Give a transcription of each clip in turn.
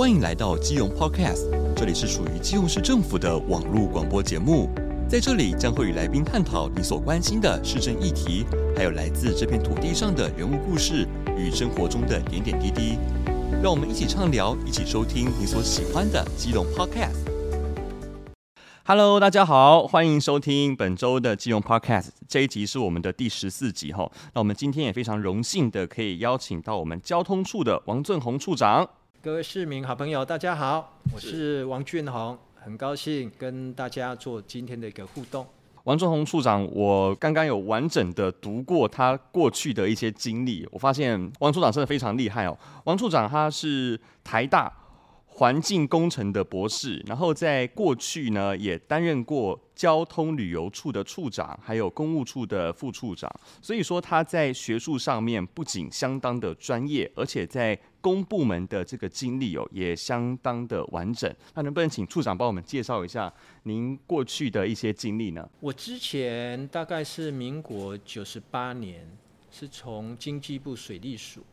欢迎来到基隆 Podcast，这里是属于基隆市政府的网络广播节目。在这里将会与来宾探讨你所关心的市政议题，还有来自这片土地上的人物故事与生活中的点点滴滴。让我们一起畅聊，一起收听你所喜欢的基隆 Podcast。Hello，大家好，欢迎收听本周的基隆 Podcast。这一集是我们的第十四集哈。那我们今天也非常荣幸的可以邀请到我们交通处的王俊宏处长。各位市民好朋友，大家好，我是王俊宏，很高兴跟大家做今天的一个互动。王俊宏处长，我刚刚有完整的读过他过去的一些经历，我发现王处长真的非常厉害哦。王处长他是台大环境工程的博士，然后在过去呢也担任过交通旅游处的处长，还有公务处的副处长，所以说他在学术上面不仅相当的专业，而且在公部门的这个经历哦，也相当的完整。那能不能请处长帮我们介绍一下您过去的一些经历呢？我之前大概是民国九十八年，是从经济部水利署，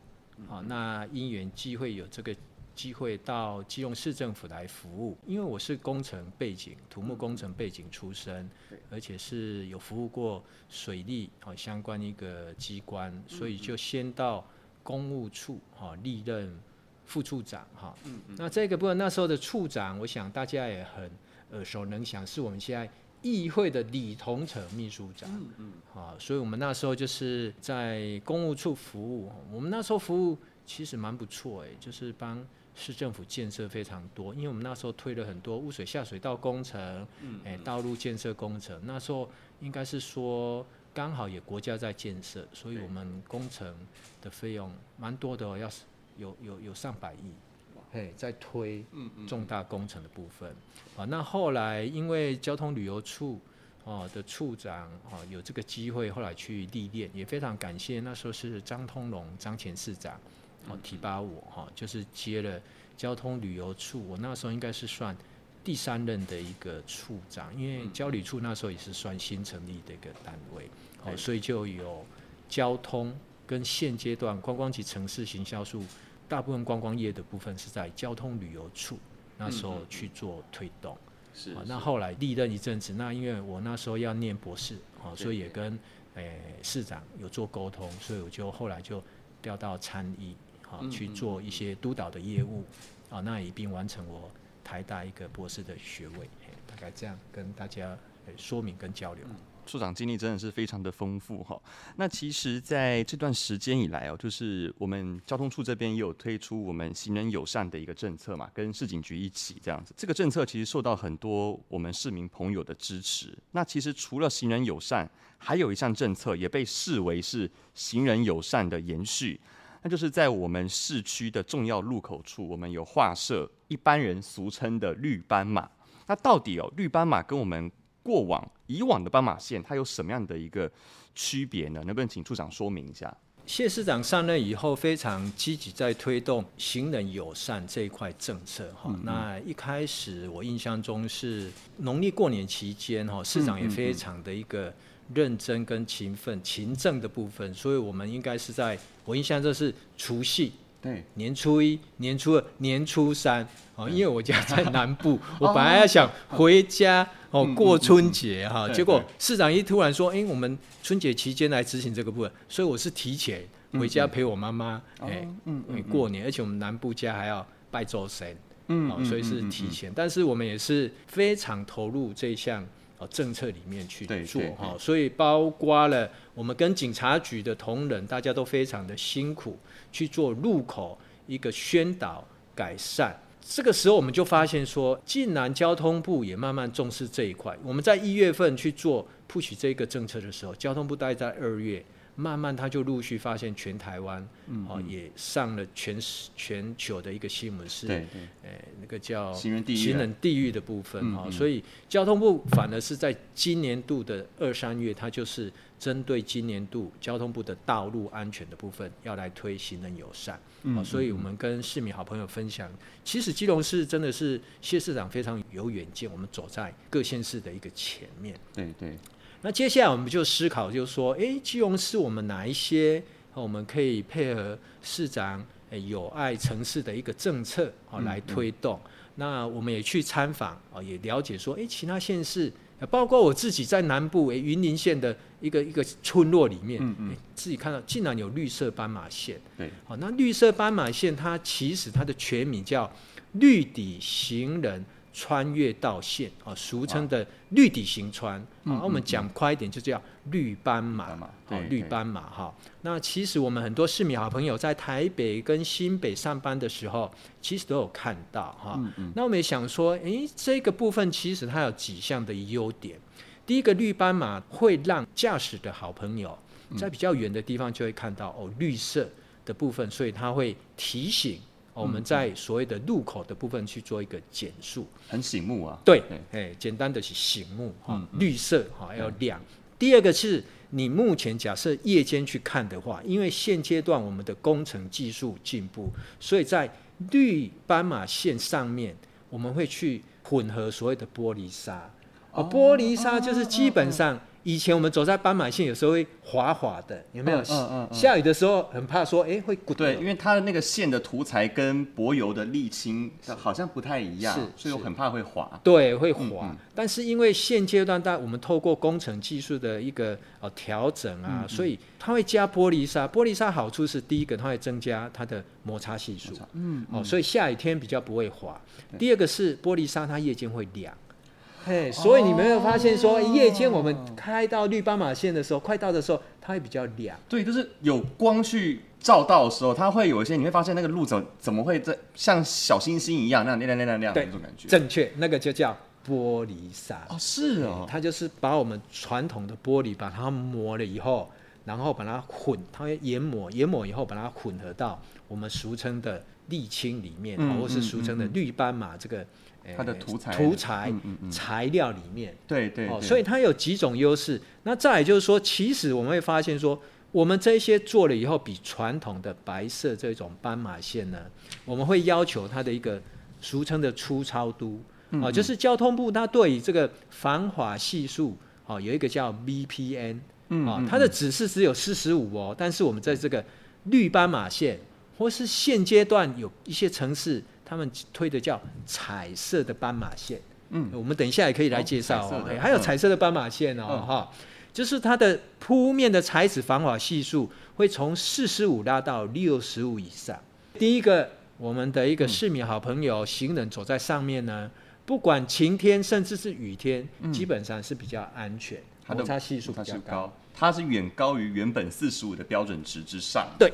啊，那因缘机会有这个机会到基隆市政府来服务。因为我是工程背景，土木工程背景出身，而且是有服务过水利啊相关一个机关，所以就先到。公务处哈历任副处长哈，嗯嗯，那这个部分那时候的处长，我想大家也很耳熟能详，是我们现在议会的李同成秘书长，嗯嗯，啊，所以我们那时候就是在公务处服务，我们那时候服务其实蛮不错哎，就是帮市政府建设非常多，因为我们那时候推了很多污水下水道工程，嗯，哎，道路建设工程，那时候应该是说。刚好也国家在建设，所以我们工程的费用蛮多的，哦要是有有有上百亿，嘿，在推重大工程的部分。啊，那后来因为交通旅游处哦的处长啊有这个机会，后来去历练，也非常感谢那时候是张通龙张前市长哦提拔我哈，就是接了交通旅游处，我那时候应该是算。第三任的一个处长，因为交旅处那时候也是算新成立的一个单位，好，所以就有交通跟现阶段观光及城市行销处，大部分观光业的部分是在交通旅游处那时候去做推动。是，那后来历任一阵子，那因为我那时候要念博士，好，所以也跟诶市长有做沟通，所以我就后来就调到参议，好去做一些督导的业务，啊，那一并完成我。台大一个博士的学位，大概这样跟大家说明跟交流。处长经历真的是非常的丰富哈。那其实在这段时间以来哦，就是我们交通处这边也有推出我们行人友善的一个政策嘛，跟市警局一起这样子。这个政策其实受到很多我们市民朋友的支持。那其实除了行人友善，还有一项政策也被视为是行人友善的延续。那就是在我们市区的重要路口处，我们有画设一般人俗称的绿斑马。那到底哦，绿斑马跟我们过往以往的斑马线，它有什么样的一个区别呢？能不能请处长说明一下？谢市长上任以后，非常积极在推动行人友善这一块政策哈。那一开始我印象中是农历过年期间哈，市长也非常的一个。认真跟勤奋、勤政的部分，所以我们应该是在我印象这是除夕，对，年初一、年初二、年初三，哦，因为我家在南部，我本来要想回家哦。过春节哈，结果市长一突然说，哎，我们春节期间来执行这个部分，所以我是提前回家陪我妈妈，哎，过年，而且我们南部家还要拜周神，嗯，所以是提前，但是我们也是非常投入这一项。政策里面去做哈，所以包括了我们跟警察局的同仁，大家都非常的辛苦去做路口一个宣导改善。这个时候我们就发现说，竟然交通部也慢慢重视这一块。我们在一月份去做 push 这个政策的时候，交通部大概在二月。慢慢他就陆续发现全台湾，哦，也上了全全球的一个新闻是，对对，那个叫行人地狱的部分哈，所以交通部反而是在今年度的二三月，它就是针对今年度交通部的道路安全的部分，要来推行人友善，嗯，所以我们跟市民好朋友分享，其实基隆市真的是谢市长非常有远见，我们走在各县市的一个前面，对对。那接下来我们就思考，就是说，哎，基隆市我们哪一些我们可以配合市长有爱城市的一个政策啊来推动。嗯嗯、那我们也去参访啊，也了解说，哎，其他县市，包括我自己在南部诶云林县的一个一个村落里面，嗯嗯、自己看到竟然有绿色斑马线。对，好，那绿色斑马线它其实它的全名叫绿底行人穿越道线啊，俗称的绿底行穿。啊，我们讲快一点，就叫绿斑马。哦，绿斑马哈。那其实我们很多市民好朋友在台北跟新北上班的时候，其实都有看到哈。那我们也想说，诶，这个部分其实它有几项的优点。第一个，绿斑马会让驾驶的好朋友在比较远的地方就会看到哦绿色的部分，所以它会提醒。我们在所谓的路口的部分去做一个减速，很醒目啊。对，哎，简单的是醒目哈，绿色哈要亮。第二个是你目前假设夜间去看的话，因为现阶段我们的工程技术进步，所以在绿斑马线上面我们会去混合所谓的玻璃沙。哦，玻璃沙就是基本上。以前我们走在斑马线，有时候会滑滑的，有没有？嗯嗯嗯、下雨的时候很怕说，哎、欸，会滚。对，因为它的那个线的涂材跟柏油的沥青好像不太一样，是所以我很怕会滑。对，会滑。但是因为现阶段，但我们透过工程技术的一个呃调整啊，所以它会加玻璃沙。玻璃沙好处是第一个，它会增加它的摩擦系数。嗯。哦，所以下雨天比较不会滑。第二个是玻璃沙，它夜间会亮。嘿，所以你没有发现说，夜间我们开到绿斑马线的时候，快到的时候，它会比较亮。对，就是有光去照到的时候，它会有一些，你会发现那个路怎怎么会在像小星星一样那样亮亮亮亮的那种感觉。正确，那个就叫玻璃沙。哦，是哦，它就是把我们传统的玻璃把它磨了以后，然后把它混，它会研磨，研磨以后把它混合到我们俗称的沥青里面，嗯、或是俗称的绿斑马这个。它的涂材涂材材料里面，对对，所以它有几种优势。那再来就是说，其实我们会发现说，我们这些做了以后，比传统的白色这种斑马线呢，我们会要求它的一个俗称的粗糙度。啊，就是交通部它对于这个防滑系数啊，有一个叫 VPN 啊，它的指示只有四十五哦，但是我们在这个绿斑马线或是现阶段有一些城市。他们推的叫彩色的斑马线，嗯，我们等一下也可以来介绍哦。还有彩色的斑马线哦，哈，就是它的铺面的材质防滑系数会从四十五拉到六十五以上。第一个，我们的一个市民好朋友行人走在上面呢，不管晴天甚至是雨天，基本上是比较安全，摩擦系数比较高，它是远高于原本四十五的标准值之上。对。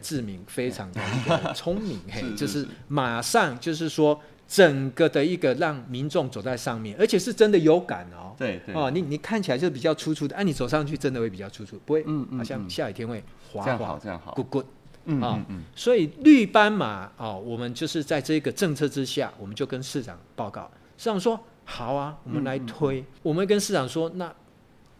志明非常的 聪明，嘿，就是。马上就是说整个的一个让民众走在上面，而且是真的有感哦。对对。哦，你你看起来就是比较粗粗的，哎，你走上去真的会比较粗粗，不会，嗯嗯，好像下雨天会滑滑，这样好，这样好，good good，嗯嗯嗯。所以绿斑马哦，我们就是在这个政策之下，我们就跟市长报告，市长说好啊，我们来推，我们跟市长说那。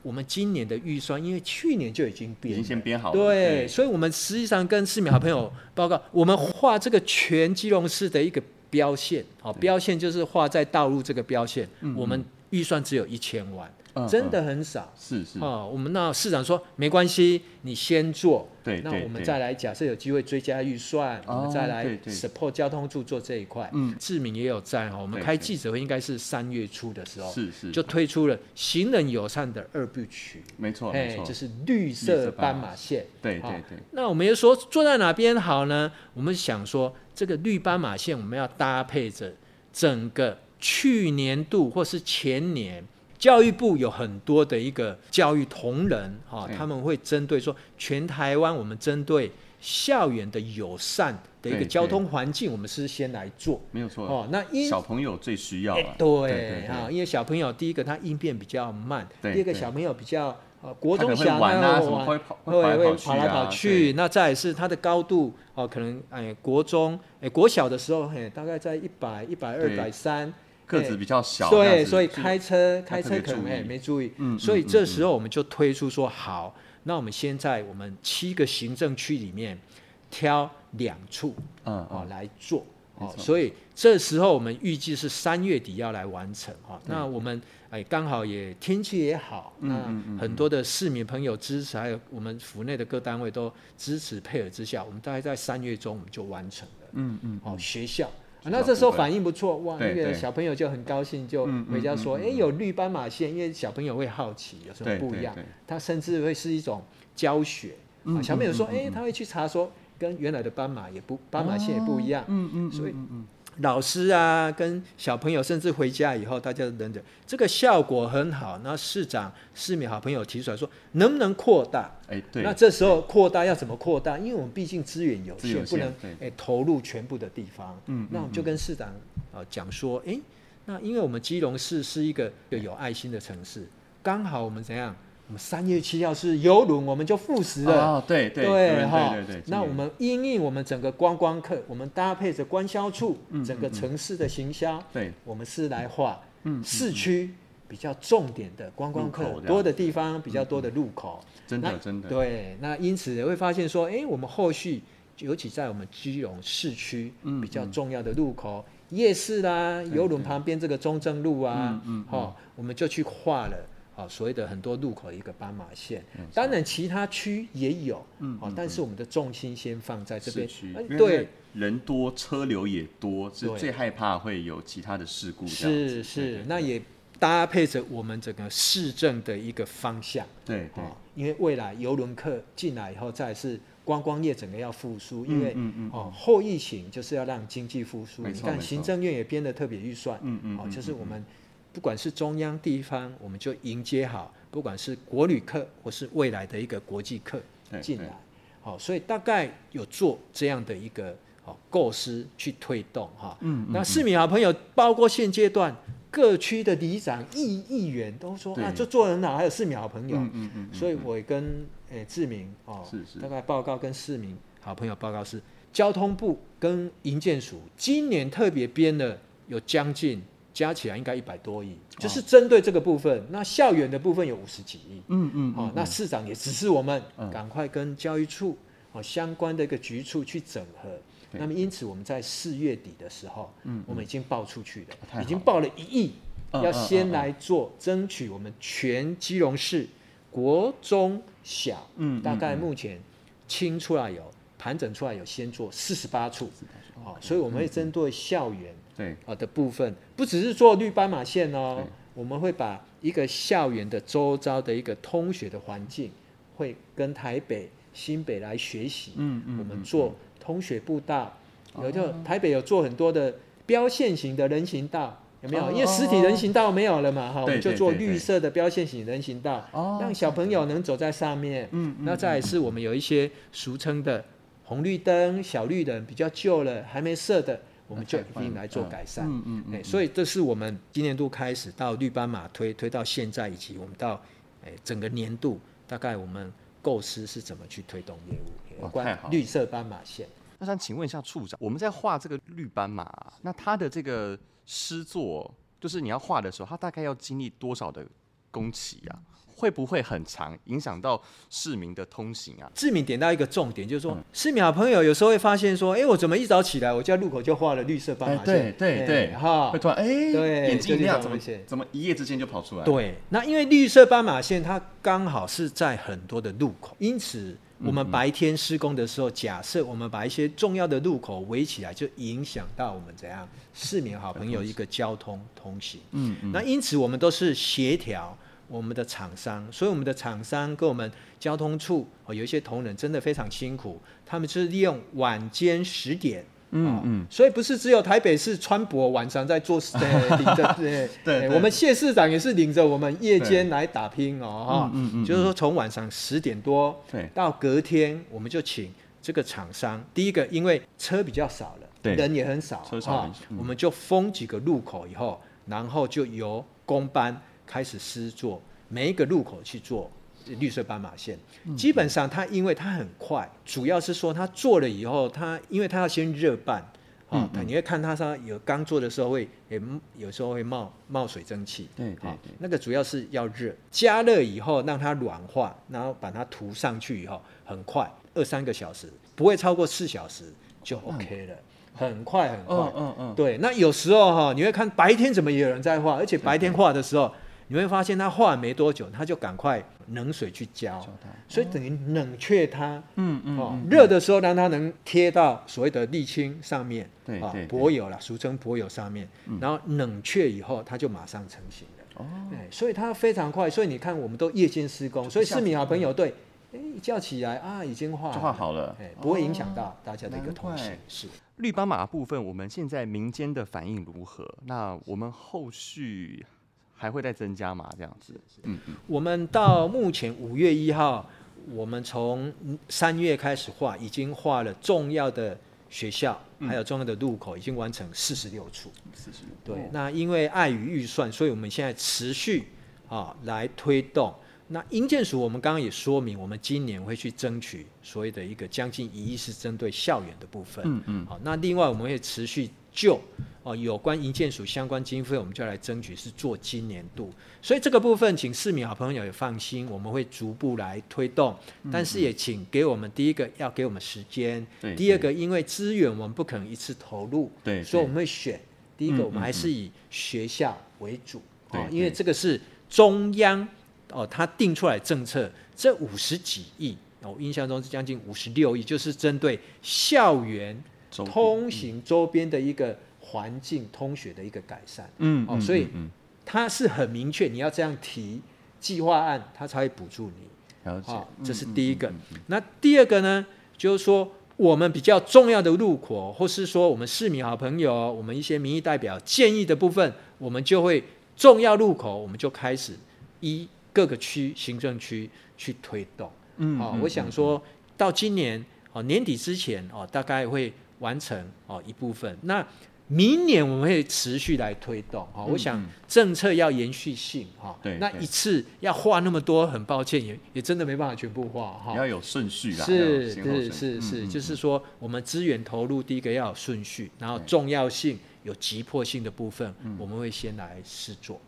我们今年的预算，因为去年就已经编，已经先编好了。对，对，所以我们实际上跟市民好朋友报告，我们画这个全基隆市的一个标线，好，标线就是画在道路这个标线，我们预算只有一千万。真的很少，是是哦。我们那市长说没关系，你先做，对，那我们再来假设有机会追加预算，我们再来 support 交通处做这一块。嗯，志明也有在哈，我们开记者会应该是三月初的时候，是是，就推出了行人友善的二部曲，没错没错，就是绿色斑马线。对对对。那我们又说坐在哪边好呢？我们想说这个绿斑马线我们要搭配着整个去年度或是前年。教育部有很多的一个教育同仁哈，他们会针对说全台湾，我们针对校园的友善的一个交通环境，我们是先来做，没有错哦。那因小朋友最需要啊，对啊，因为小朋友第一个他应变比较慢，第二个小朋友比较呃国中小朋友会跑会跑来跑去，那再是他的高度哦，可能哎国中哎国小的时候嘿，大概在一百一百二百三。个子比较小，对，所以开车开车可能也没注意，嗯，所以这时候我们就推出说好，那我们先在我们七个行政区里面挑两处，嗯，哦来做，哦，所以这时候我们预计是三月底要来完成哈。那我们哎刚好也天气也好，那很多的市民朋友支持，还有我们府内的各单位都支持配合之下，我们大概在三月中我们就完成了。嗯嗯。哦，学校，那这时候反应不错哇，那个小朋友就很高兴，就回家说，哎，有绿斑马线，因为小朋友会好奇有什么不一样，他甚至会是一种教学。小朋友说，哎，他会去查说。跟原来的斑马也不斑马线也不一样，嗯嗯，所以老师啊跟小朋友甚至回家以后，大家等等着，这个效果很好。那市长市民好朋友提出来说，能不能扩大？哎，对。那这时候扩大要怎么扩大？因为我们毕竟资源有限，不能哎投入全部的地方。嗯，那我们就跟市长啊讲说，哎，那因为我们基隆市是一个有爱心的城市，刚好我们怎样？我们三月七号是邮轮，我们就复驶了。哦，对对对哈。那我们因应我们整个观光客，我们搭配着官销处，整个城市的行销，对，我们是来画市区比较重点的观光客多的地方，比较多的路口。真的真的。对，那因此也会发现说，哎，我们后续尤其在我们基隆市区比较重要的路口，夜市啦，邮轮旁边这个中正路啊，嗯，好，我们就去画了。啊，所谓的很多路口一个斑马线，当然其他区也有，嗯，但是我们的重心先放在这边，对，人多车流也多，是最害怕会有其他的事故。是是，那也搭配着我们整个市政的一个方向，对对，因为未来游轮客进来以后，再是观光业整个要复苏，因为哦后疫情就是要让经济复苏，你看行政院也编了特别预算，嗯嗯，哦就是我们。不管是中央地方，我们就迎接好，不管是国旅客或是未来的一个国际客进来，好，所以大概有做这样的一个好构思去推动哈。嗯，那市民好朋友，包括现阶段各区的里长、议议员都说啊，就做得很好，还有市民好朋友。嗯嗯嗯。所以我也跟诶志明哦，是是，大概报告跟市民好朋友报告是，交通部跟营建署今年特别编了有将近。加起来应该一百多亿，就是针对这个部分。那校园的部分有五十几亿，嗯嗯，好，那市长也指示我们赶快跟教育处哦相关的一个局处去整合。那么因此我们在四月底的时候，嗯，我们已经报出去了，已经报了一亿，要先来做争取我们全基隆市国中小，嗯，大概目前清出来有盘整出来有先做四十八处，好，所以我们会针对校园。对啊的部分，不只是做绿斑马线哦，我们会把一个校园的周遭的一个通学的环境，会跟台北、新北来学习。嗯嗯，我们做通学步道，有就台北有做很多的标线型的人行道，有没有？哦、因为实体人行道没有了嘛，哈、哦，我们就做绿色的标线型人行道，哦、让小朋友能走在上面。嗯，那再来是我们有一些俗称的红绿灯、小绿灯比较旧了，还没设的。我们就一定来做改善，嗯嗯，嗯，所以这是我们今年度开始到绿斑马推推到现在，以及我们到诶整个年度，大概我们构思是怎么去推动业务，有关绿色斑马线。那想请问一下处长，我们在画这个绿斑马，那它的这个诗作，就是你要画的时候，它大概要经历多少的工期啊？会不会很长，影响到市民的通行啊？志明点到一个重点，就是说，嗯、市民好朋友有时候会发现说，哎，我怎么一早起来，我家路口就画了绿色斑马线？对对对，哈，会突然哎，对，眼睛一亮，怎么怎么一夜之间就跑出来？对，那因为绿色斑马线它刚好是在很多的路口，因此我们白天施工的时候，假设我们把一些重要的路口围起来，就影响到我们怎样市民好朋友一个交通通行。嗯嗯，那因此我们都是协调。我们的厂商，所以我们的厂商跟我们交通处哦，有一些同仁真的非常辛苦，他们就是利用晚间十点，嗯嗯，所以不是只有台北市川博晚上在做，对，领 着对对，我们谢市长也是领着我们夜间来打拼哦，哈，嗯嗯，就是说从晚上十点多到隔天，我们就请这个厂商，第一个因为车比较少了，对，人也很少，车少，我们就封几个路口以后，然后就由公班。开始施作，每一个路口去做绿色斑马线。基本上它因为它很快，主要是说它做了以后，它因为它要先热拌，啊，你会看它上有刚做的时候会也有时候会冒冒水蒸气，对对，那个主要是要热，加热以后让它软化，然后把它涂上去以后，很快二三个小时，不会超过四小时就 OK 了。很快很快。嗯嗯嗯。对，那有时候哈，你会看白天怎么也有人在画，而且白天画的时候，你会发现它画没多久，它就赶快冷水去浇，所以等于冷却它。嗯嗯。哦，热的时候让它能贴到所谓的沥青上面，对啊，柏油啦，俗称柏油上面，然后冷却以后，它就马上成型了。哦。所以它非常快，所以你看，我们都夜间施工，所以市民好朋友对。一叫起来啊，已经画画好了，哎，不会影响到大家的一个通行。是绿斑马部分，我们现在民间的反应如何？那我们后续还会再增加吗？这样子，嗯嗯。我们到目前五月一号，我们从三月开始画，已经画了重要的学校，还有重要的路口，已经完成四十六处。四十六。对，那因为碍于预算，所以我们现在持续啊来推动。那营建署，我们刚刚也说明，我们今年会去争取所谓的一个将近一亿，是针对校园的部分。嗯嗯。好，那另外我们会持续就哦有关营建署相关经费，我们就来争取是做今年度。所以这个部分，请市民好朋友也放心，我们会逐步来推动。但是也请给我们第一个要给我们时间，第二个因为资源我们不可能一次投入，对，所以我们会选第一个，我们还是以学校为主，啊，因为这个是中央。哦，他定出来政策，这五十几亿，我印象中是将近五十六亿，就是针对校园通行周边的一个环境通学的一个改善。嗯，哦，所以它是很明确，你要这样提计划案，它才会补助你。了解，哦，这是第一个。那第二个呢，就是说我们比较重要的路口，或是说我们市民好朋友，我们一些民意代表建议的部分，我们就会重要路口，我们就开始一。各个区行政区去推动，嗯，好，我想说到今年哦年底之前哦，大概会完成哦一部分。那明年我们会持续来推动，哈，我想政策要延续性，哈，对，那一次要画那么多，很抱歉，也也真的没办法全部画，哈，要有顺序啦，是是是是，就是说我们资源投入第一个要有顺序，然后重要性有急迫性的部分，我们会先来试做。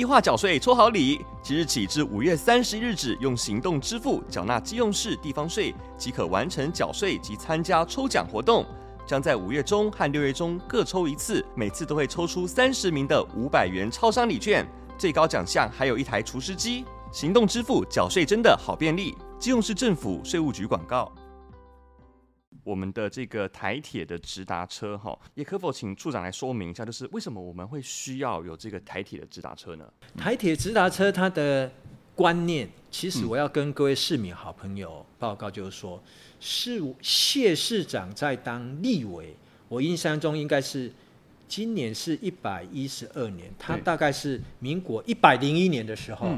一化缴税抽好礼，即日起至五月三十一日止，用行动支付缴纳基用市地方税，即可完成缴税及参加抽奖活动。将在五月中和六月中各抽一次，每次都会抽出三十名的五百元超商礼券，最高奖项还有一台厨师机。行动支付缴税真的好便利，基隆市政府税务局广告。我们的这个台铁的直达车，哈，也可否请处长来说明一下，就是为什么我们会需要有这个台铁的直达车呢？台铁直达车它的观念，其实我要跟各位市民好朋友报告，就是说，是谢市长在当立委，我印象中应该是今年是一百一十二年，他大概是民国一百零一年的时候，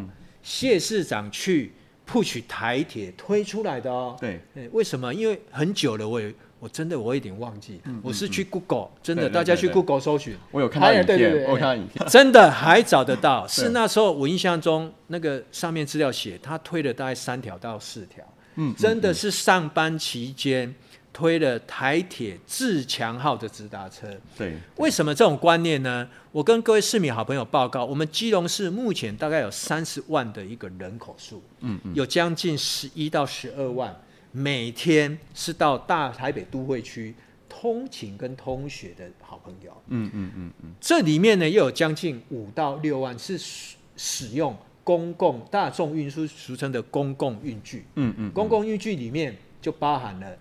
谢市长去。Push 台铁推出来的哦，对，为什么？因为很久了，我也我真的我有点忘记，嗯、我是去 Google，、嗯、真的，大家去 Google 搜寻，我有看到影片，我有看到影片，真的还找得到。是那时候我印象中那个上面资料写，他推了大概三条到四条，嗯，真的是上班期间。推了台铁自强号的直达车，对，为什么这种观念呢？我跟各位市民好朋友报告，我们基隆市目前大概有三十万的一个人口数，嗯嗯，有将近十一到十二万，每天是到大台北都会区通勤跟通学的好朋友，嗯嗯嗯嗯，这里面呢又有将近五到六万是使用公共大众运输，俗称的公共运具，嗯嗯，公共运具里面就包含了。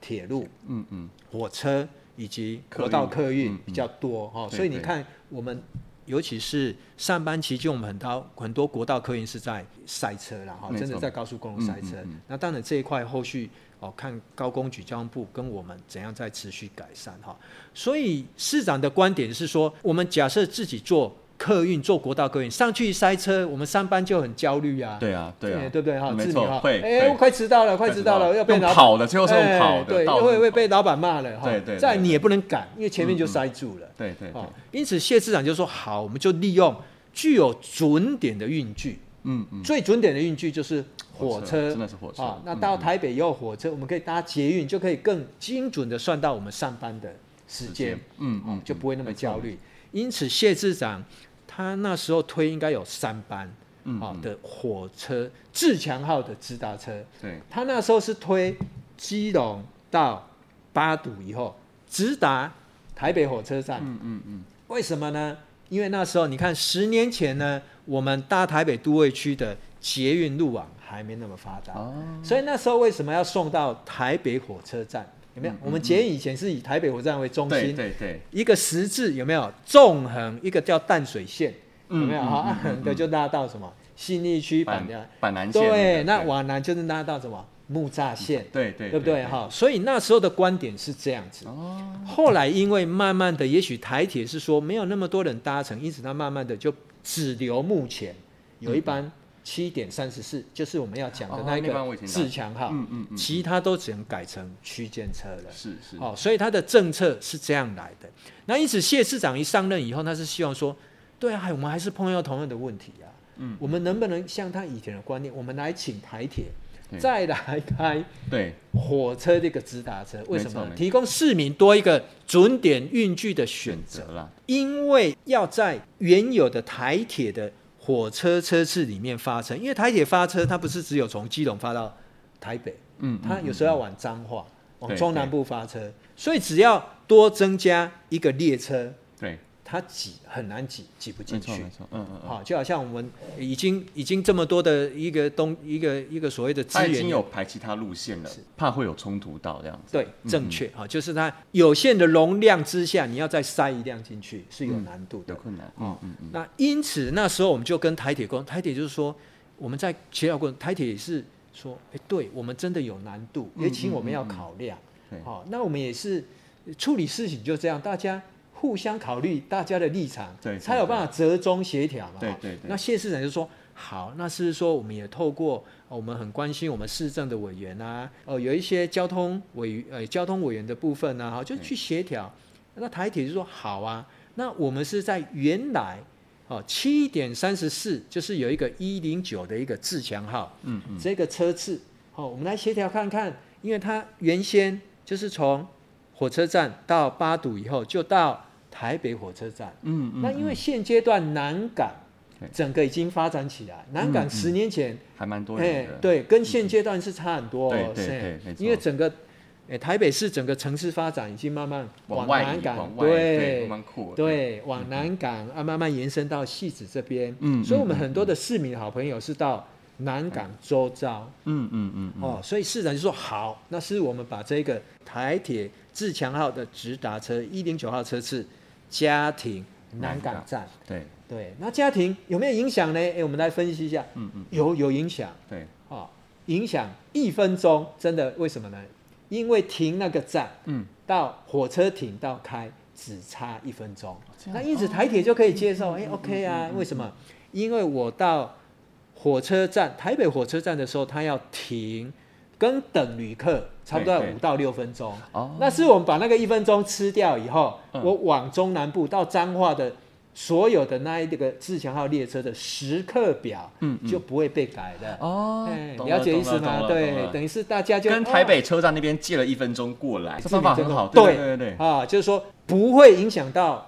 铁路，嗯嗯，火车以及国道客运比较多哈，所以你看我们，尤其是上班期间，我们很多很多国道客运是在塞车了哈，真的在高速公路塞车。那当然这一块后续哦，看高工局交通部跟我们怎样在持续改善哈。所以市长的观点是说，我们假设自己做。客运坐国道客运上去塞车，我们上班就很焦虑啊。对啊，对啊，对不对哈？没错，会。哎，我快迟到了，快迟到了，要被跑了，最后是用跑的，对，又会会被老板骂了哈。对对。再你也不能赶，因为前面就塞住了。对对。因此谢市长就说：“好，我们就利用具有准点的运具。嗯嗯。最准点的运具就是火车，真的是火车。那到台北以后火车，我们可以搭捷运，就可以更精准的算到我们上班的时间。嗯嗯，就不会那么焦虑。因此谢市长。他那时候推应该有三班，啊、的火车，自强号的直达车。对，他那时候是推基隆到八堵以后，直达台北火车站。嗯嗯嗯。为什么呢？因为那时候你看，十年前呢，我们大台北都会区的捷运路网还没那么发达，哦、所以那时候为什么要送到台北火车站？有没有？我们捷运以前是以台北火车站为中心，对对对，一个十字有没有？纵横一个叫淡水线，有没有？哈、嗯，横的 就拉到什么？信义区板的板南线，对，那往南就是拉到什么？木栅线，对对，对不对？哈，所以那时候的观点是这样子。哦。后来因为慢慢的，也许台铁是说没有那么多人搭乘，因此它慢慢的就只留目前有一班七点三十四，就是我们要讲的那一个自强号。嗯嗯嗯。其他都只能改成区间车了。是是。哦，所以他的政策是这样来的。那因此谢市长一上任以后，他是希望说，对啊，我们还是碰到同样的问题啊。嗯。我们能不能像他以前的观念，我们来请台铁？再来开对火车这个直达车，为什么？提供市民多一个准点运具的选择了。因为要在原有的台铁的火车车次里面发车，因为台铁发车，它不是只有从基隆发到台北，嗯，它有时候要往彰化、往中南部发车，所以只要多增加一个列车，对。它挤很难挤，挤不进去。没错，没错，嗯嗯，好，就好像我们已经已经这么多的一个东一个一个所谓的资源，已经有排其他路线了，怕会有冲突到这样子。对，正确，好，就是它有限的容量之下，你要再塞一辆进去是有难度的，有困难。嗯嗯嗯。那因此那时候我们就跟台铁沟，台铁就是说我们在协调过程，台铁也是说，哎，对我们真的有难度，也请我们要考量。好，那我们也是处理事情就这样，大家。互相考虑大家的立场，对才有办法折中协调嘛。对对对，那谢市长就说：“好，那是说我们也透过我们很关心我们市政的委员啊，哦，有一些交通委呃交通委员的部分啊，哈，就去协调。那台铁就说：好啊，那我们是在原来哦七点三十四，就是有一个一零九的一个自强号，嗯嗯，这个车次，好，我们来协调看看，因为它原先就是从火车站到八堵以后就到。台北火车站，嗯，嗯，那因为现阶段南港整个已经发展起来，嗯、南港十年前、还蛮多人的，对，跟现阶段是差很多，哦，对对对，因为整个，欸、台北市整个城市发展已经慢慢往南港，对，对，往南港啊慢慢延伸到戏子这边，嗯，所以我们很多的市民好朋友是到南港周遭，嗯嗯嗯，哦，所以市长就说好，那是我们把这个台铁自强号的直达车一零九号车次。家庭南港站，对对，那家庭有没有影响呢？哎、欸，我们来分析一下。嗯嗯，有有影响。对，哦，影响一分钟，真的为什么呢？因为停那个站，嗯，到火车停到开只差一分钟，那因此台铁就可以接受。哎、哦欸、OK 啊，为什么？因为我到火车站台北火车站的时候，它要停。跟等旅客差不多要五到六分钟，那是我们把那个一分钟吃掉以后，嗯、我往中南部到彰化的所有的那一个自强号列车的时刻表，嗯，就不会被改的。哦，了解意思吗？对，等于是大家就跟台北车站那边借了一分钟过来，这方法很好。对对对对，啊，就是说不会影响到。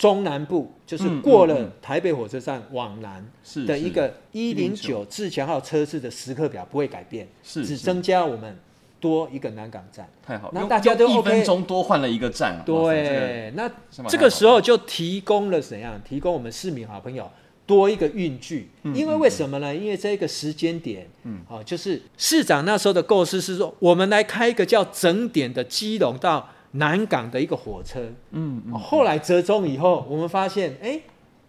中南部就是过了台北火车站往南的一个一零九自强号车次的时刻表不会改变，是只增加我们多一个南港站。太好了，那大家都一分钟多换了一个站。对，那这个时候就提供了怎样？提供我们市民好朋友多一个运距，因为为什么呢？因为这个时间点，嗯，好，就是市长那时候的构思是说，我们来开一个叫整点的基隆到。南港的一个火车，嗯，嗯，后来折中以后，我们发现，哎、欸，哎、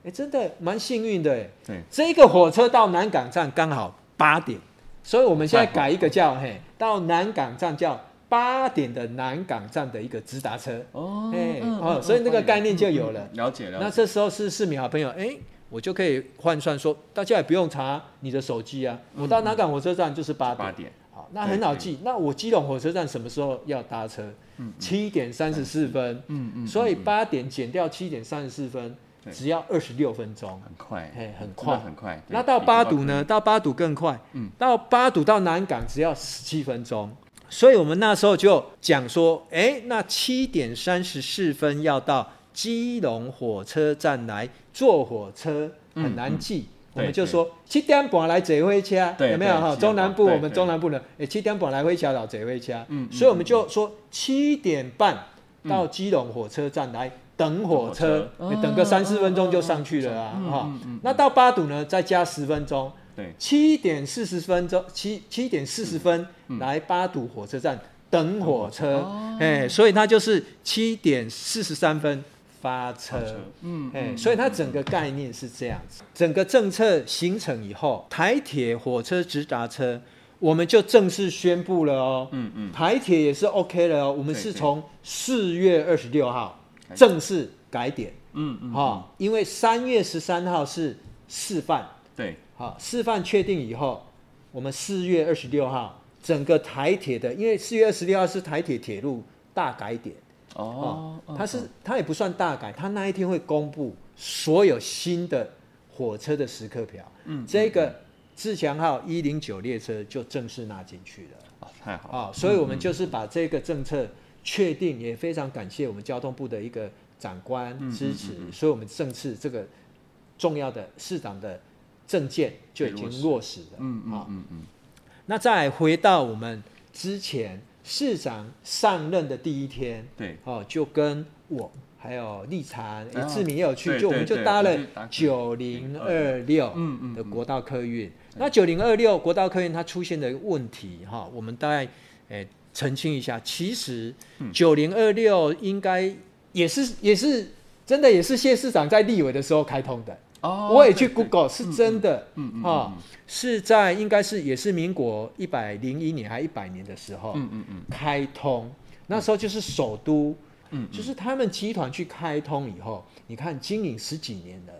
欸，真的蛮幸运的，哎，对，这个火车到南港站刚好八点，所以我们现在改一个叫，嘿，到南港站叫八点的南港站的一个直达车，哦，哎，哦，所以那个概念就有了，了解了。那这时候是市民好朋友，哎、欸，我就可以换算说，大家也不用查你的手机啊，我到南港火车站就是八点，八点，好，那很好记。那我基隆火车站什么时候要搭车？七点三十四分，嗯嗯，所以八点减掉七点三十四分，只要二十六分钟，很快，嘿，很快，很快。那到八堵呢？到八堵更快，嗯，到八堵到南港只要十七分钟。所以我们那时候就讲说，哎，那七点三十四分要到基隆火车站来坐火车很难记，嗯嗯、我们就说七点半来坐火车，有没有哈？中南部我们中南部呢，诶，七点半来回桥岛坐火车，嗯，所以我们就说七点半到基隆火车站来等火车，嗯、等个三四分钟就上去了啊，哈、那到八堵呢，再加十分钟，对，七点四十分钟，七七点四十分来八堵火车站等火车，哎、嗯，所以它就是七点四十三分。发车，嗯，哎，所以它整个概念是这样子。整个政策形成以后，台铁火车直达车，我们就正式宣布了哦。嗯嗯，台铁也是 OK 了哦。我们是从四月二十六号正式改点。嗯嗯，好，因为三月十三号是示范。对，好，示范确定以后，我们四月二十六号整个台铁的，因为四月二十六号是台铁铁路大改点。哦，它是它也不算大改，它那一天会公布所有新的火车的时刻表。嗯，这个自强号一零九列车就正式纳进去了。哦，太好啊！所以我们就是把这个政策确定，也非常感谢我们交通部的一个长官支持，所以我们正式这个重要的市长的政见就已经落实了。嗯嗯嗯嗯。那再回到我们之前。市长上任的第一天，对，哦，就跟我还有立婵、志明也有去，就我们就搭了九零二六的国道客运。那九零二六国道客运它出现的问题，哈，我们大概诶澄清一下。其实九零二六应该也是也是真的也是谢市长在立委的时候开通的。Oh, 我也去 Google，是真的，嗯嗯，哦，是在应该是也是民国一百零一年还一百年的时候，嗯嗯嗯，开通，那时候就是首都，嗯，就是他们集团去开通以后，你看经营十几年了，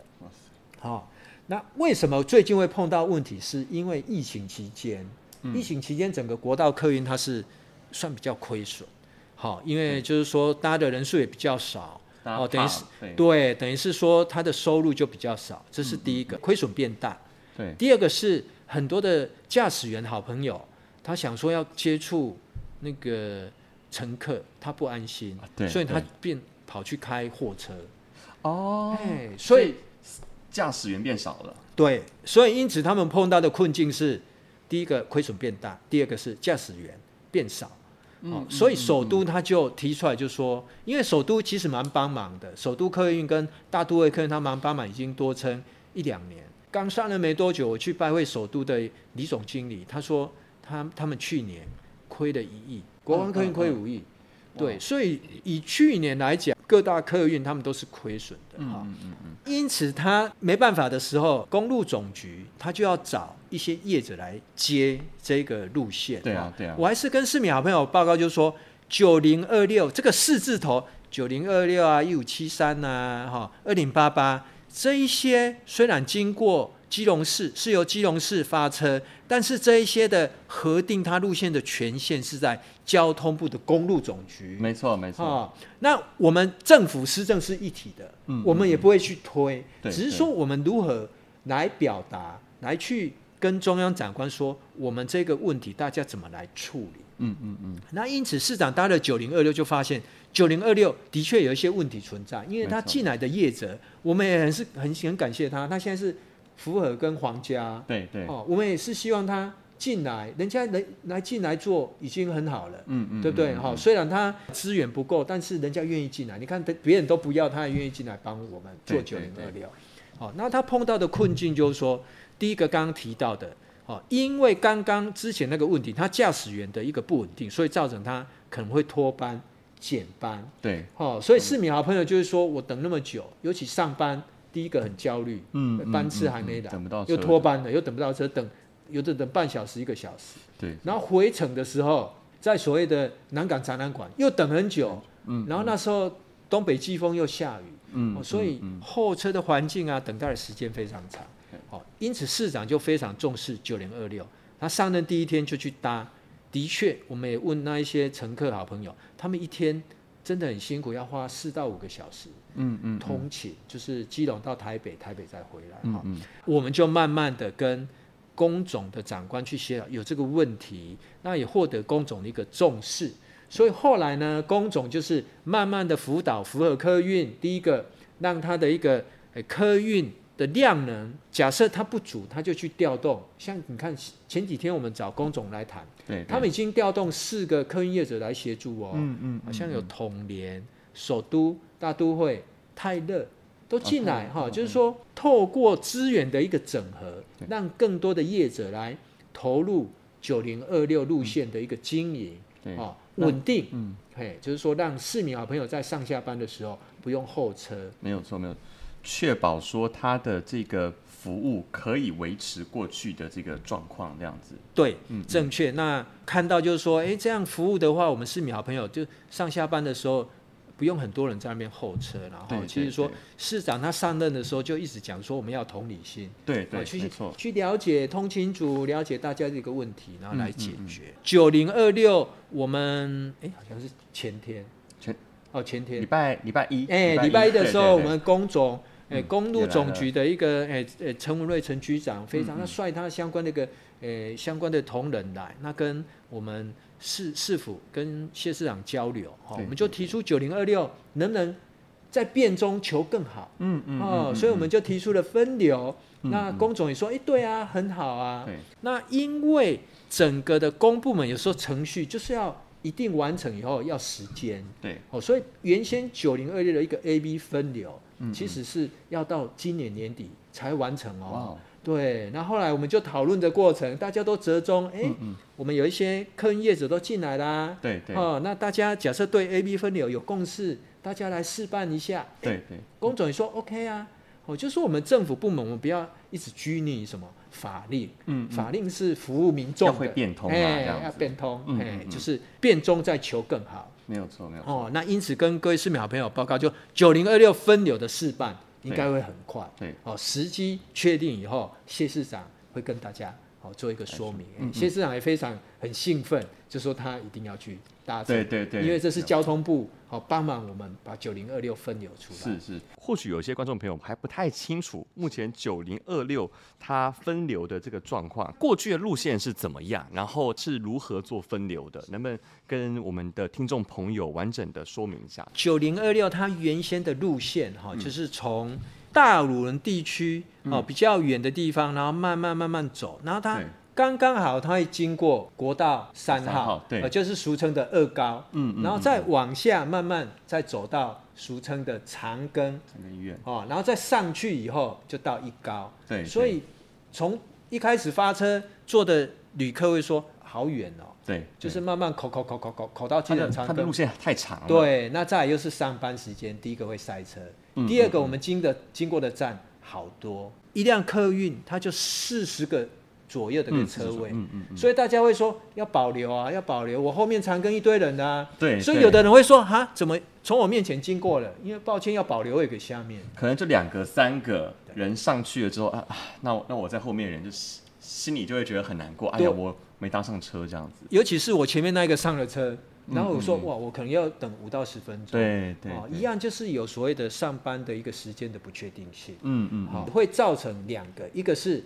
好，哦，那为什么最近会碰到问题？是因为疫情期间，嗯，疫情期间整个国道客运它是算比较亏损，好，哦，因为就是说搭的人数也比较少。哦，等于是对，等于是说他的收入就比较少，这是第一个，亏损变大。对，第二个是很多的驾驶员好朋友，他想说要接触那个乘客，他不安心，对，所以他便跑去开货车。哦，所以驾驶员变少了。对，所以因此他们碰到的困境是，第一个亏损变大，第二个是驾驶员变少。哦，所以首都他就提出来，就说，因为首都其实蛮帮忙的，首都客运跟大都会客运他蛮帮忙，已经多撑一两年。刚上任没多久，我去拜会首都的李总经理，他说他他们去年亏了一亿，国光客运亏五亿。对，所以以去年来讲，各大客运他们都是亏损的哈。嗯嗯嗯。因此他没办法的时候，公路总局他就要找一些业者来接这个路线。对啊，对啊。我还是跟市民好朋友报告，就是说九零二六这个四字头，九零二六啊，一五七三呐，哈，二零八八这一些虽然经过。基隆市是由基隆市发车，但是这一些的核定它路线的权限是在交通部的公路总局。没错，没错。哦，那我们政府施政是一体的，嗯，我们也不会去推，嗯，只是说我们如何来表达，来去跟中央长官说，我们这个问题大家怎么来处理？嗯嗯嗯。那因此市长搭了九零二六就发现九零二六的确有一些问题存在，因为他进来的业者，我们也很是很很感谢他，他现在是。福和跟皇家，对对，哦，我们也是希望他进来，人家能来进来做已经很好了，嗯嗯，对不对？好，虽然他资源不够，但是人家愿意进来。你看，别人都不要，他也愿意进来帮我们做九零二六。好，那他碰到的困境就是说，第一个刚刚提到的，哦，因为刚刚之前那个问题，他驾驶员的一个不稳定，所以造成他可能会脱班、减班。对，好，所以市民好朋友就是说我等那么久，尤其上班。第一个很焦虑，嗯，班次还没来，等不到，又拖班了，又等不到车，等有的等半小时一个小时，对。然后回程的时候，在所谓的南港展览馆又等很久，嗯。然后那时候东北季风又下雨，嗯，所以候车的环境啊，等待的时间非常长，好，因此市长就非常重视九零二六，他上任第一天就去搭，的确，我们也问那一些乘客好朋友，他们一天真的很辛苦，要花四到五个小时。嗯嗯，通勤就是基隆到台北，台北再回来哈。嗯嗯，我们就慢慢的跟工总的长官去协调，有这个问题，那也获得工总的一个重视，所以后来呢，工总就是慢慢的辅导符合客运，第一个让他的一个客运的量能，假设它不足，他就去调动。像你看前几天我们找工总来谈，对，他们已经调动四个客运业者来协助哦，嗯嗯，好像有统联、首都、大都会、泰勒都进来哈，就是说透过资源的一个整合，让更多的业者来投入九零二六路线的一个经营，对，哦。稳定，嗯，嘿，就是说让市民好朋友在上下班的时候不用候车，没有错，没有，确保说他的这个服务可以维持过去的这个状况，这样子，对，嗯，正确。那看到就是说，哎，这样服务的话，我们市民好朋友就上下班的时候。不用很多人在那边候车，然后其实说市长他上任的时候就一直讲说我们要同理心，对对，去去了解通勤族，了解大家这个问题，然后来解决。九零二六，我们哎好像是前天。前哦前天。礼拜礼拜一哎礼拜一的时候，我们工总哎公路总局的一个哎哎陈文瑞陈局长非常他率他相关的一个呃相关的同仁来，那跟我们。市市府跟谢市长交流，哈，我们就提出九零二六能不能在变中求更好，嗯嗯，哦，所以我们就提出了分流。那工总也说，哎，对啊，很好啊。那因为整个的公部门有时候程序就是要一定完成以后要时间，对，哦，所以原先九零二六的一个 A B 分流，其实是要到今年年底才完成哦。对，那后来我们就讨论的过程，大家都折中，哎，嗯嗯，我们有一些客运业者都进来啦，对对，哦，那大家假设对 A B 分流有共识，大家来试办一下，对对，工总也说 OK 啊，哦，就是说我们政府部门，我们不要一直拘泥什么法令，嗯，法令是服务民众的，要会变通啊，哎，要变通，哎，就是变中再求更好，没有错，没有错，哦，那因此跟各位市民好朋友报告，就九零二六分流的试办。应该会很快，对，哦，时机确定以后，谢市长会跟大家哦做一个说明。嗯嗯、谢市长也非常很兴奋，就说他一定要去搭乘，对对对，因为这是交通部好帮忙我们把九零二六分流出来。是是，或许有些观众朋友还不太清楚，目前九零二六它分流的这个状况，过去的路线是怎么样，然后是如何做分流的，能不能跟我们的听众朋友完整的说明一下？九零二六它原先的路线哈，就是从大鲁人地区哦比较远的地方，然后慢慢慢慢走，然后它。刚刚好，它会经过国道三号，号对，呃，就是俗称的二高，嗯，然后再往下慢慢再走到俗称的长庚长庚医院，哦，然后再上去以后就到一高，对，所以从一开始发车坐的旅客会说好远哦，对，就是慢慢口口口口口口到它的路线太长了，对，那再来又是上班时间，第一个会塞车，嗯、第二个我们经的经过的站好多，一辆客运它就四十个。左右的个车位，嗯嗯嗯、所以大家会说要保留啊，要保留。我后面常跟一堆人啊，对，所以有的人会说哈，怎么从我面前经过了？因为抱歉，要保留一个下面，可能就两个、三个人上去了之后啊，那我那我在后面人就心里就会觉得很难过。哎呀，我没搭上车这样子。尤其是我前面那个上了车，然后我说、哇，我可能要等五到十分钟。对对，哦，一样就是有所谓的上班的一个时间的不确定性。嗯嗯，好、嗯，会造成两个，一个是。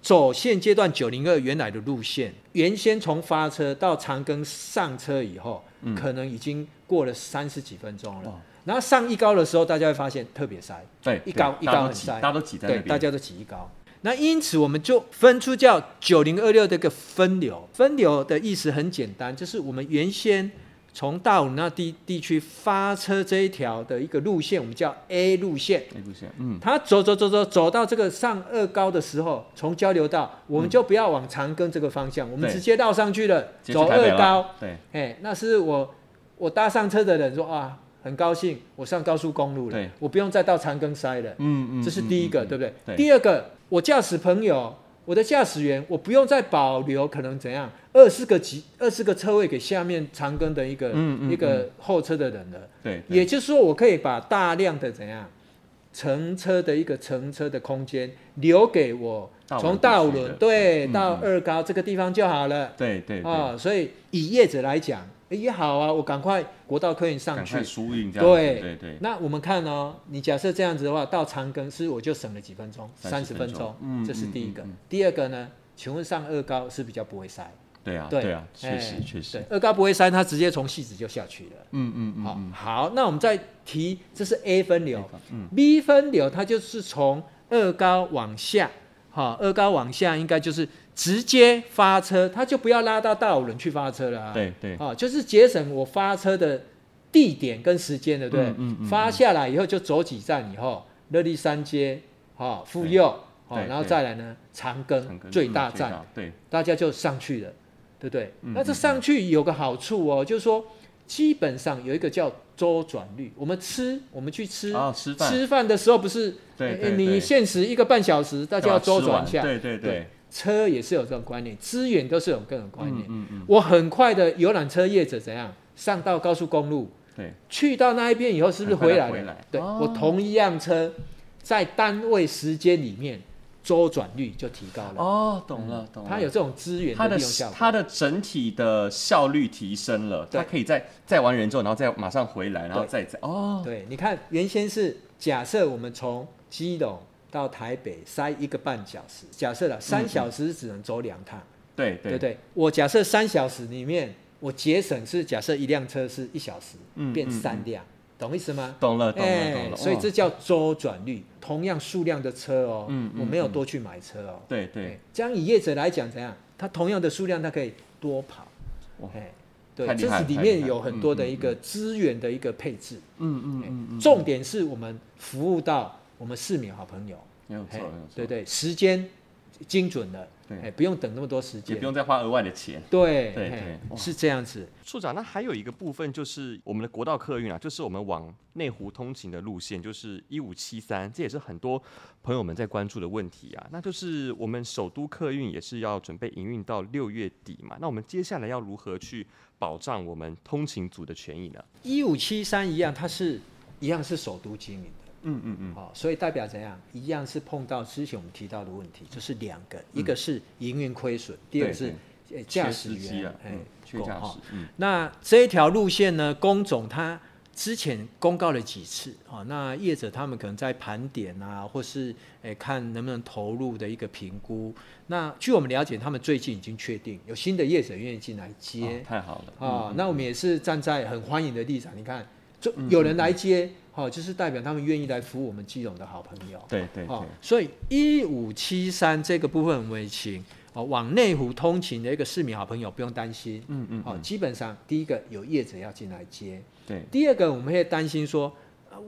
走现阶段九零二原来的路线，原先从发车到长庚上车以后，嗯、可能已经过了三十几分钟了。哦、然后上一高的时候，大家会发现特别塞，对，一高一高很塞，大家都挤在那边，对，大家都挤一高。那因此我们就分出叫九零二六这个分流，分流的意思很简单，就是我们原先。从大武那地地区发车这一条的一个路线，我们叫 A 路线。A 路线，嗯，他走走走走走到这个上二高的时候，从交流道，我们就不要往长庚这个方向，嗯、我们直接绕上去了，走二高。对，哎，那是我我搭上车的人说啊，很高兴，我上高速公路了，我不用再到长庚塞了。嗯嗯，这是第一个，嗯嗯、对不对？对第二个，我驾驶朋友。我的驾驶员，我不用再保留可能怎样二十个几二十个车位给下面长庚的一个、嗯嗯、一个候车的人了。对，对也就是说，我可以把大量的怎样乘车的一个乘车的空间留给我从大五轮对到二高这个地方就好了。对对啊，所以以业者来讲。也好啊，我赶快国道客运上去，输运这样。对对对。那我们看哦，你假设这样子的话，到长庚是我就省了几分钟，三十分钟。嗯，这是第一个。第二个呢？请问上二高是比较不会塞？对啊，对对啊，确实确实。对，二高不会塞，它直接从戏子就下去了。嗯嗯嗯。好，好，那我们再提，这是 A 分流。嗯。B 分流它就是从二高往下，哈，二高往下应该就是直接发车，他就不要拉到大武仑去发车了啊。对对。啊，就是节省我发车的地点跟时间，对不对？嗯嗯。发下来以后就走几站以后，乐利三街，好，妇幼。哦，然后再来呢，长庚最大站，嗯，对，大家就上去了，对不对？嗯、那这上去有个好处哦，嗯、就是说基本上有一个叫周转率。我们吃，我们去吃，哦、吃饭，吃饭的时候不是，对对对，你限时一个半小时，大家要周转一下，对对对，对。车也是有这种观念，资源都是有各种观念。嗯嗯，嗯我很快的游览车业者怎样上到高速公路，对，去到那一边以后是不是回来？回来对，哦、我同一辆车在单位时间里面。周转率就提高了哦，懂了，懂了。它有这种资源的利用效果，它的整体的效率提升了，它可以在载完人之后，然后再马上回来，然后再载。哦，对，你看，原先是假设我们从基隆到台北塞一个半小时，假设了三小时只能走两趟，对对对，我假设三小时里面我节省是假设一辆车是一小时，变三辆。懂意思吗？懂了，懂了，欸、懂了。所以这叫周转率。同样数量的车哦，嗯，我没有多去买车哦。对对。欸、这样以业者来讲，怎样？他同样的数量，他可以多跑。哇，欸、对，这是里面有很多的一个资源的一个配置。嗯嗯嗯嗯。重点是我们服务到我们市民好朋友。没有错，没有错。对对，时间精准了。哎，不用等那么多时间，也不用再花额外的钱。对对对，是这样子。处长，那还有一个部分就是我们的国道客运啊，就是我们往内湖通勤的路线，就是一五七三，这也是很多朋友们在关注的问题啊。那就是我们首都客运也是要准备营运到六月底嘛，那我们接下来要如何去保障我们通勤族的权益呢？一五七三一样，它是一样是首都经营的。嗯嗯嗯，好，所以代表怎样？一样是碰到之前我们提到的问题，就是两个，一个是营运亏损，第二个是驾驶员哎缺驾驶。那这一条路线呢，工总他之前公告了几次啊？那业者他们可能在盘点啊，或是诶看能不能投入的一个评估。那据我们了解，他们最近已经确定有新的业者愿意进来接，太好了啊！那我们也是站在很欢迎的立场，你看，就有人来接。哦，就是代表他们愿意来服务我们基隆的好朋友。对对对。哦，所以一五七三这个部分，为情哦，往内湖通勤的一个市民好朋友不用担心。嗯嗯。哦，基本上第一个有业者要进来接。对。第二个，我们会担心说，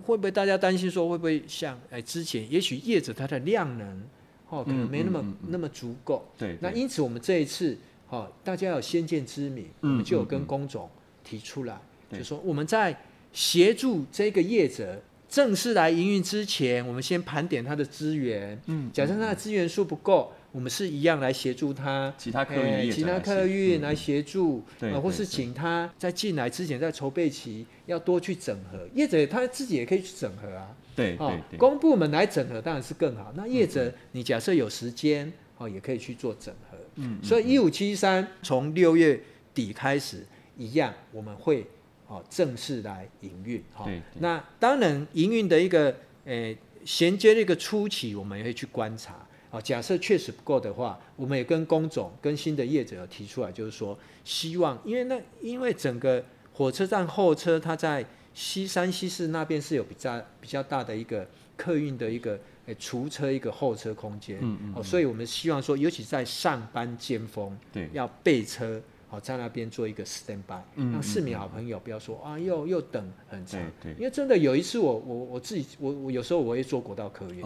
会不会大家担心说，会不会像哎之前，也许业者他的量能哦可能没那么那么足够。对。那因此我们这一次哦，大家有先见之明，我们就有跟工总提出来，就说我们在。协助这个业者正式来营运之前，我们先盘点他的资源。嗯，假设他的资源数不够，我们是一样来协助他。其他客运，其他客运来协助，啊，或是请他在进来之前，在筹备期要多去整合。业者他自己也可以去整合啊。对对对。公部门来整合当然是更好。那业者，你假设有时间，哦，也可以去做整合。嗯。所以一五七三从六月底开始，一样我们会。哦，正式来营运，哈，那当然营运的一个，诶、欸，衔接的一个初期，我们也会去观察，哦，假设确实不够的话，我们也跟工总、跟新的业者有提出来，就是说，希望，因为那，因为整个火车站候车，它在西三、西四那边是有比较比较大的一个客运的一个，诶、欸，储车一个候车空间，嗯，嗯嗯，哦，所以我们希望说，尤其在上班尖峰，对，要备车。好，在那边做一个 stand by，让市民好朋友不要说啊，又又等很长。因为真的有一次我，我我我自己，我我有时候我会坐国道客运，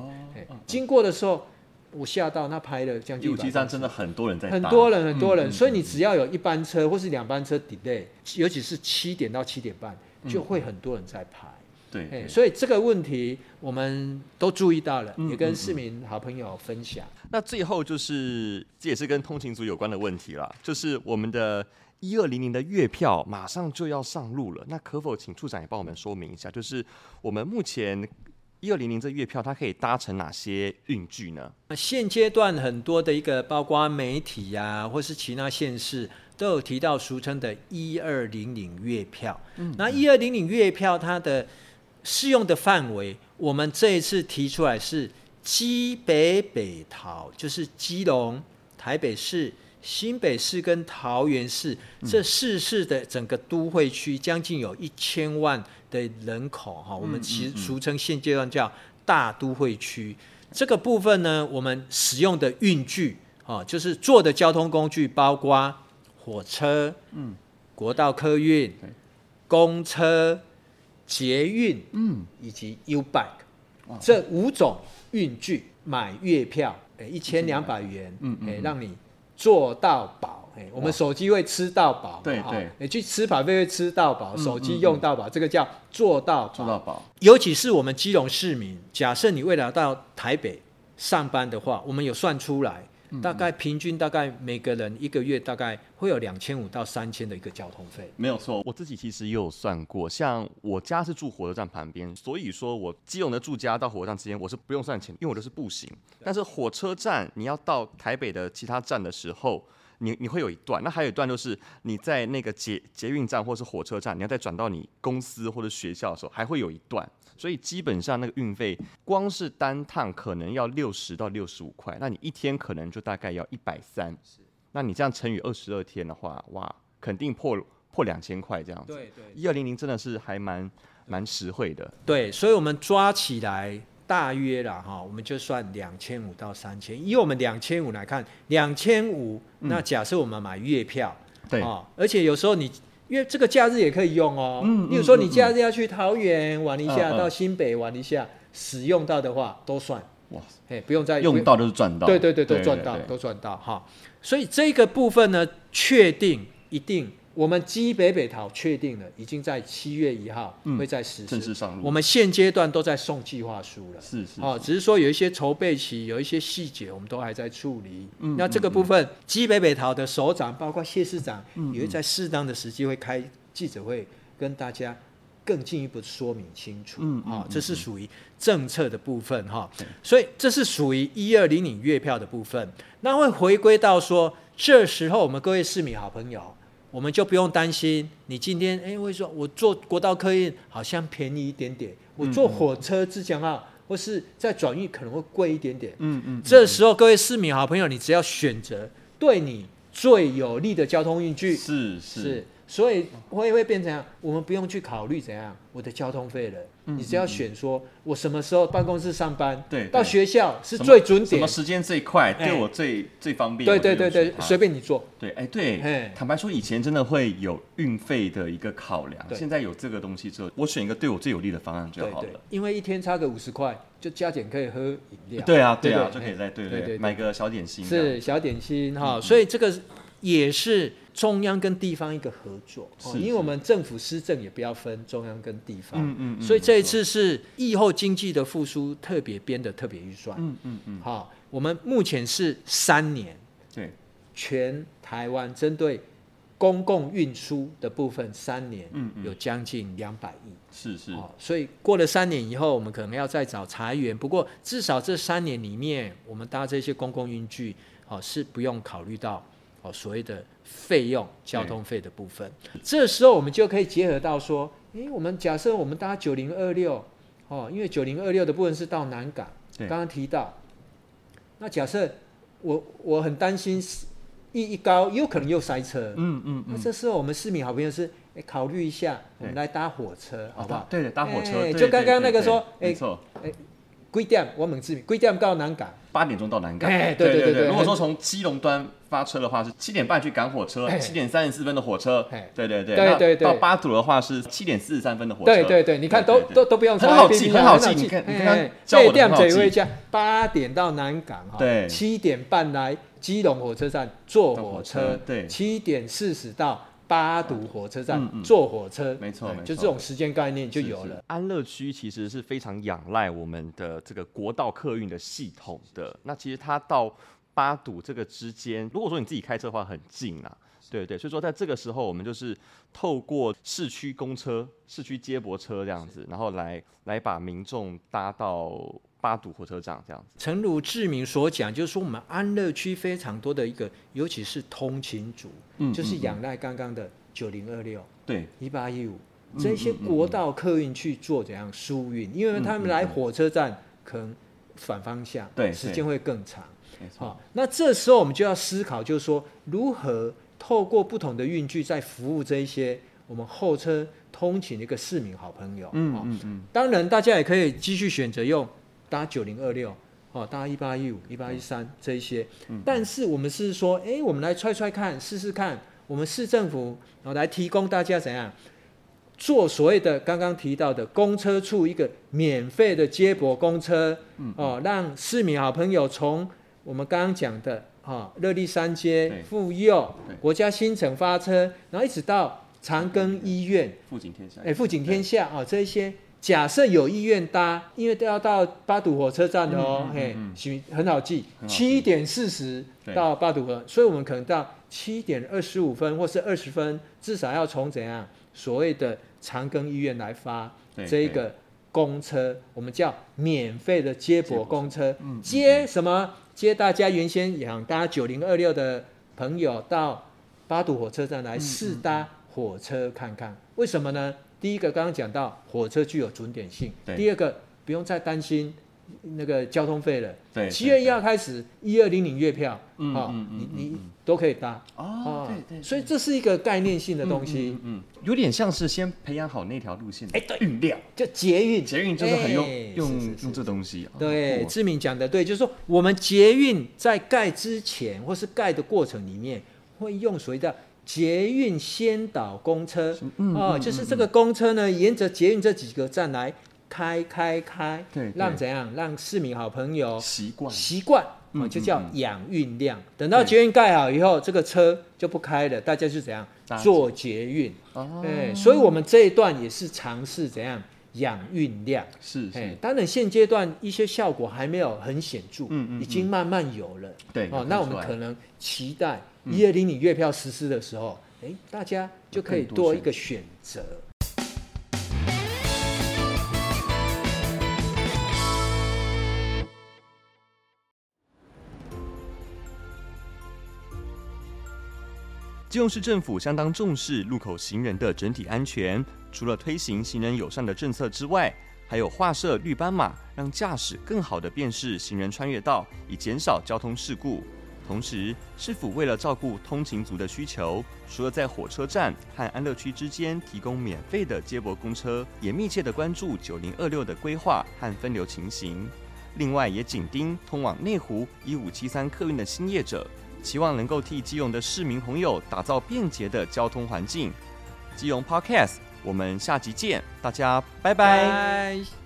经过的时候，我吓到，那拍了将近。一五七站真的很多人在。很多人，很多人，所以你只要有一班车或是两班车 delay，尤其是七点到七点半，就会很多人在排。对，对，所以这个问题我们都注意到了，也跟市民好朋友分享。那最后就是这也是跟通勤族有关的问题了，就是我们的一二零零的月票马上就要上路了，那可否请处长也帮我们说明一下，就是我们目前一二零零这月票它可以搭乘哪些运具呢？那现阶段很多的一个包括媒体呀、啊，或是其他县市都有提到俗称的一二零零月票。嗯，那一二零零月票它的适用的范围，我们这一次提出来是基北北桃，就是基隆、台北市、新北市跟桃园市这四市的整个都会区，将近有一千万的人口哈，我们其实俗称现阶段叫大都会区。这个部分呢，我们使用的运具啊，就是坐的交通工具，包括火车、嗯，国道客运、公车、捷运，嗯，以及 U Bike 这五种运具，买月票，哎，一千两百。元，嗯哎，让你做到饱，哎，我们手机会吃到饱，对对，你去吃跑会会吃到饱，手机用到饱，这个叫做到做到饱。尤其是我们基隆市民，假设你未来到台北上班的话，我们有算出来。大概平均大概每个人一个月大概会有两千五到三千的一个交通费。没有错，我自己其实也有算过，像我家是住火车站旁边，所以说我基隆的住家到火车站之间我是不用算钱，因为我都是步行。但是火车站你要到台北的其他站的时候，你你会有一段，那还有一段就是你在那个捷捷运站或是火车站，你要再转到你公司或者学校的时候，还会有一段。所以基本上那个运费，光是单趟可能要六十到六十五块，那你一天可能就大概要一百三。那你这样乘以二十二天的话，哇，肯定破破两千块这样子。对对，一二零零真的是还蛮蛮实惠的。对，所以我们抓起来大约了哈，我们就算两千五到三千。以我们两千五来看，两千五，那假设我们买月票，对啊，而且有时候你。因为这个假日也可以用哦，嗯，比如说你假日要去桃园玩一下，到新北玩一下，使用到的话都算，哇，哎，不用再用到就是赚到，对对对，都赚到，都赚到哈。所以这个部分呢，确定一定。我们基北北桃确定了，已经在七月一号会在实施，正式上路。我们现阶段都在送计划书了，是是，哦，只是说有一些筹备期，有一些细节，我们都还在处理。嗯，那这个部分，基北北桃的首长，包括谢市长，也会在适当的时机会开记者会，跟大家更进一步说明清楚。嗯，啊，这是属于政策的部分哈。所以这是属于一二零零月票的部分。那会回归到说，这时候我们各位市民好朋友。我们就不用担心，你今天哎，会说我坐国道客运好像便宜一点点，我坐火车自强号或是在转运可能会贵一点点。嗯嗯。这时候各位市民好朋友，你只要选择对你最有利的交通运具。是是。是所以会会变成，我们不用去考虑怎样我的交通费了。你只要选说，我什么时候办公室上班，对，到学校是最准点，什么时间最快，对我最最方便。对对对对，随便你做。对，哎对，坦白说，以前真的会有运费的一个考量，现在有这个东西之后，我选一个对我最有利的方案就好了。因为一天差个五十块，就加减可以喝饮料。对啊对啊，就可以在对对买个小点心。是小点心哈，所以这个也是。中央跟地方一个合作，哦，因为我们政府施政也不要分中央跟地方，嗯嗯，所以这一次是疫后经济的复苏特别编的特别预算，嗯嗯嗯，好，我们目前是三年，对，全台湾针对公共运输的部分，三年，嗯有将近两百亿，是是，所以过了三年以后，我们可能要再找财源，不过至少这三年里面，我们搭这些公共运具，哦，是不用考虑到。哦，所谓的费用、交通费的部分，这时候我们就可以结合到说，诶，我们假设我们搭九零二六，哦，因为九零二六的部分是到南港，刚刚提到，那假设我我很担心一一高有可能又塞车，嗯嗯，那这时候我们市民好朋友是，诶，考虑一下，我们来搭火车，好不好？对的，搭火车，就刚刚那个说，诶，诶，几点？我们市民几点到南港？八点钟到南港。对对对对。如果说从基隆端。发车的话是七点半去赶火车，七点三十四分的火车。对对对，对对对。到八堵的话是七点四十三分的火车。对对对，你看都都都不用。很好记，很好记。你看，你看，教我很好记。八点到南港哈，对，七点半来基隆火车站坐火车，对，七点四十到八堵火车站坐火车，没错，就这种时间概念就有了。安乐区其实是非常仰赖我们的这个国道客运的系统的，那其实它到。八堵这个之间，如果说你自己开车的话，很近啊，对对，所以说在这个时候，我们就是透过市区公车、市区接驳车这样子，然后来来把民众搭到八堵火车站这样子。诚如志明所讲，就是说我们安乐区非常多的一个，尤其是通勤族，嗯，就是仰赖刚刚的九零二六，对，一八一五这些国道客运去做怎样疏运，因为他们来火车站可能反方向，对，时间会更长。好，那这时候我们就要思考，就是说如何透过不同的运具，在服务这一些我们候车通勤的一个市民好朋友。嗯嗯嗯。当然，大家也可以继续选择用搭九零二六，哦，搭一八一五、一八一三这一些。嗯。但是我们是说，哎，我们来踹踹看，试试看。我们市政府然后来提供大家怎样做所谓的刚刚提到的公车处一个免费的接驳公车，哦，让市民好朋友从我们刚刚讲的啊热力三街、妇幼、国家新城发车，然后一直到长庚医院、富锦天下，哎，富锦天下啊这一些。假设有意愿搭，因为都要到八堵火车站的哦，嘿，很好记，七点四十到八堵河，所以我们可能到七点二十五分或是二十分，至少要从怎样所谓的长庚医院来发这一个公车，我们叫免费的接驳公车，接什么？接大家原先想搭九零二六的朋友到八堵火车站来试搭火车看看，为什么呢？第一个刚刚讲到火车具有准点性，第二个不用再担心那个交通费了。对，七月一号开始一二零零月票，啊，你你都可以搭。哦，对对。所以这是一个概念性的东西，嗯，有点像是先培养好那条路线，哎，对，运量，就捷运，捷运就是很用用用这东西。对，志明讲的对，就是说我们捷运在盖之前或是盖的过程里面会用所谓的。捷运先导公车，嗯、哦，就是这个公车呢，沿着捷运这几个站来开开开，对，让怎样？让市民好朋友习惯。习惯，哦，就叫养运量。等到捷运盖好以后，这个车就不开了，大家就怎样？做捷运，哦，对，所以我们这一段也是尝试怎样？养运量，是，是，当然现阶段一些效果还没有很显著，嗯嗯，已经慢慢有了，对，哦，那我们可能期待。一二零零月票实施的时候，哎，大家就可以多一个选择。基隆市政府相当重视路口行人的整体安全，除了推行行人友善的政策之外，还有画设绿斑马，让驾驶更好的辨识行人穿越道，以减少交通事故。同时，市府为了照顾通勤族的需求，除了在火车站和安乐区之间提供免费的接驳公车，也密切的关注九零二六的规划和分流情形。另外，也紧盯通往内湖一五七三客运的新业者，期望能够替基隆的市民朋友打造便捷的交通环境。基隆 Podcast，我们下集见，大家拜拜。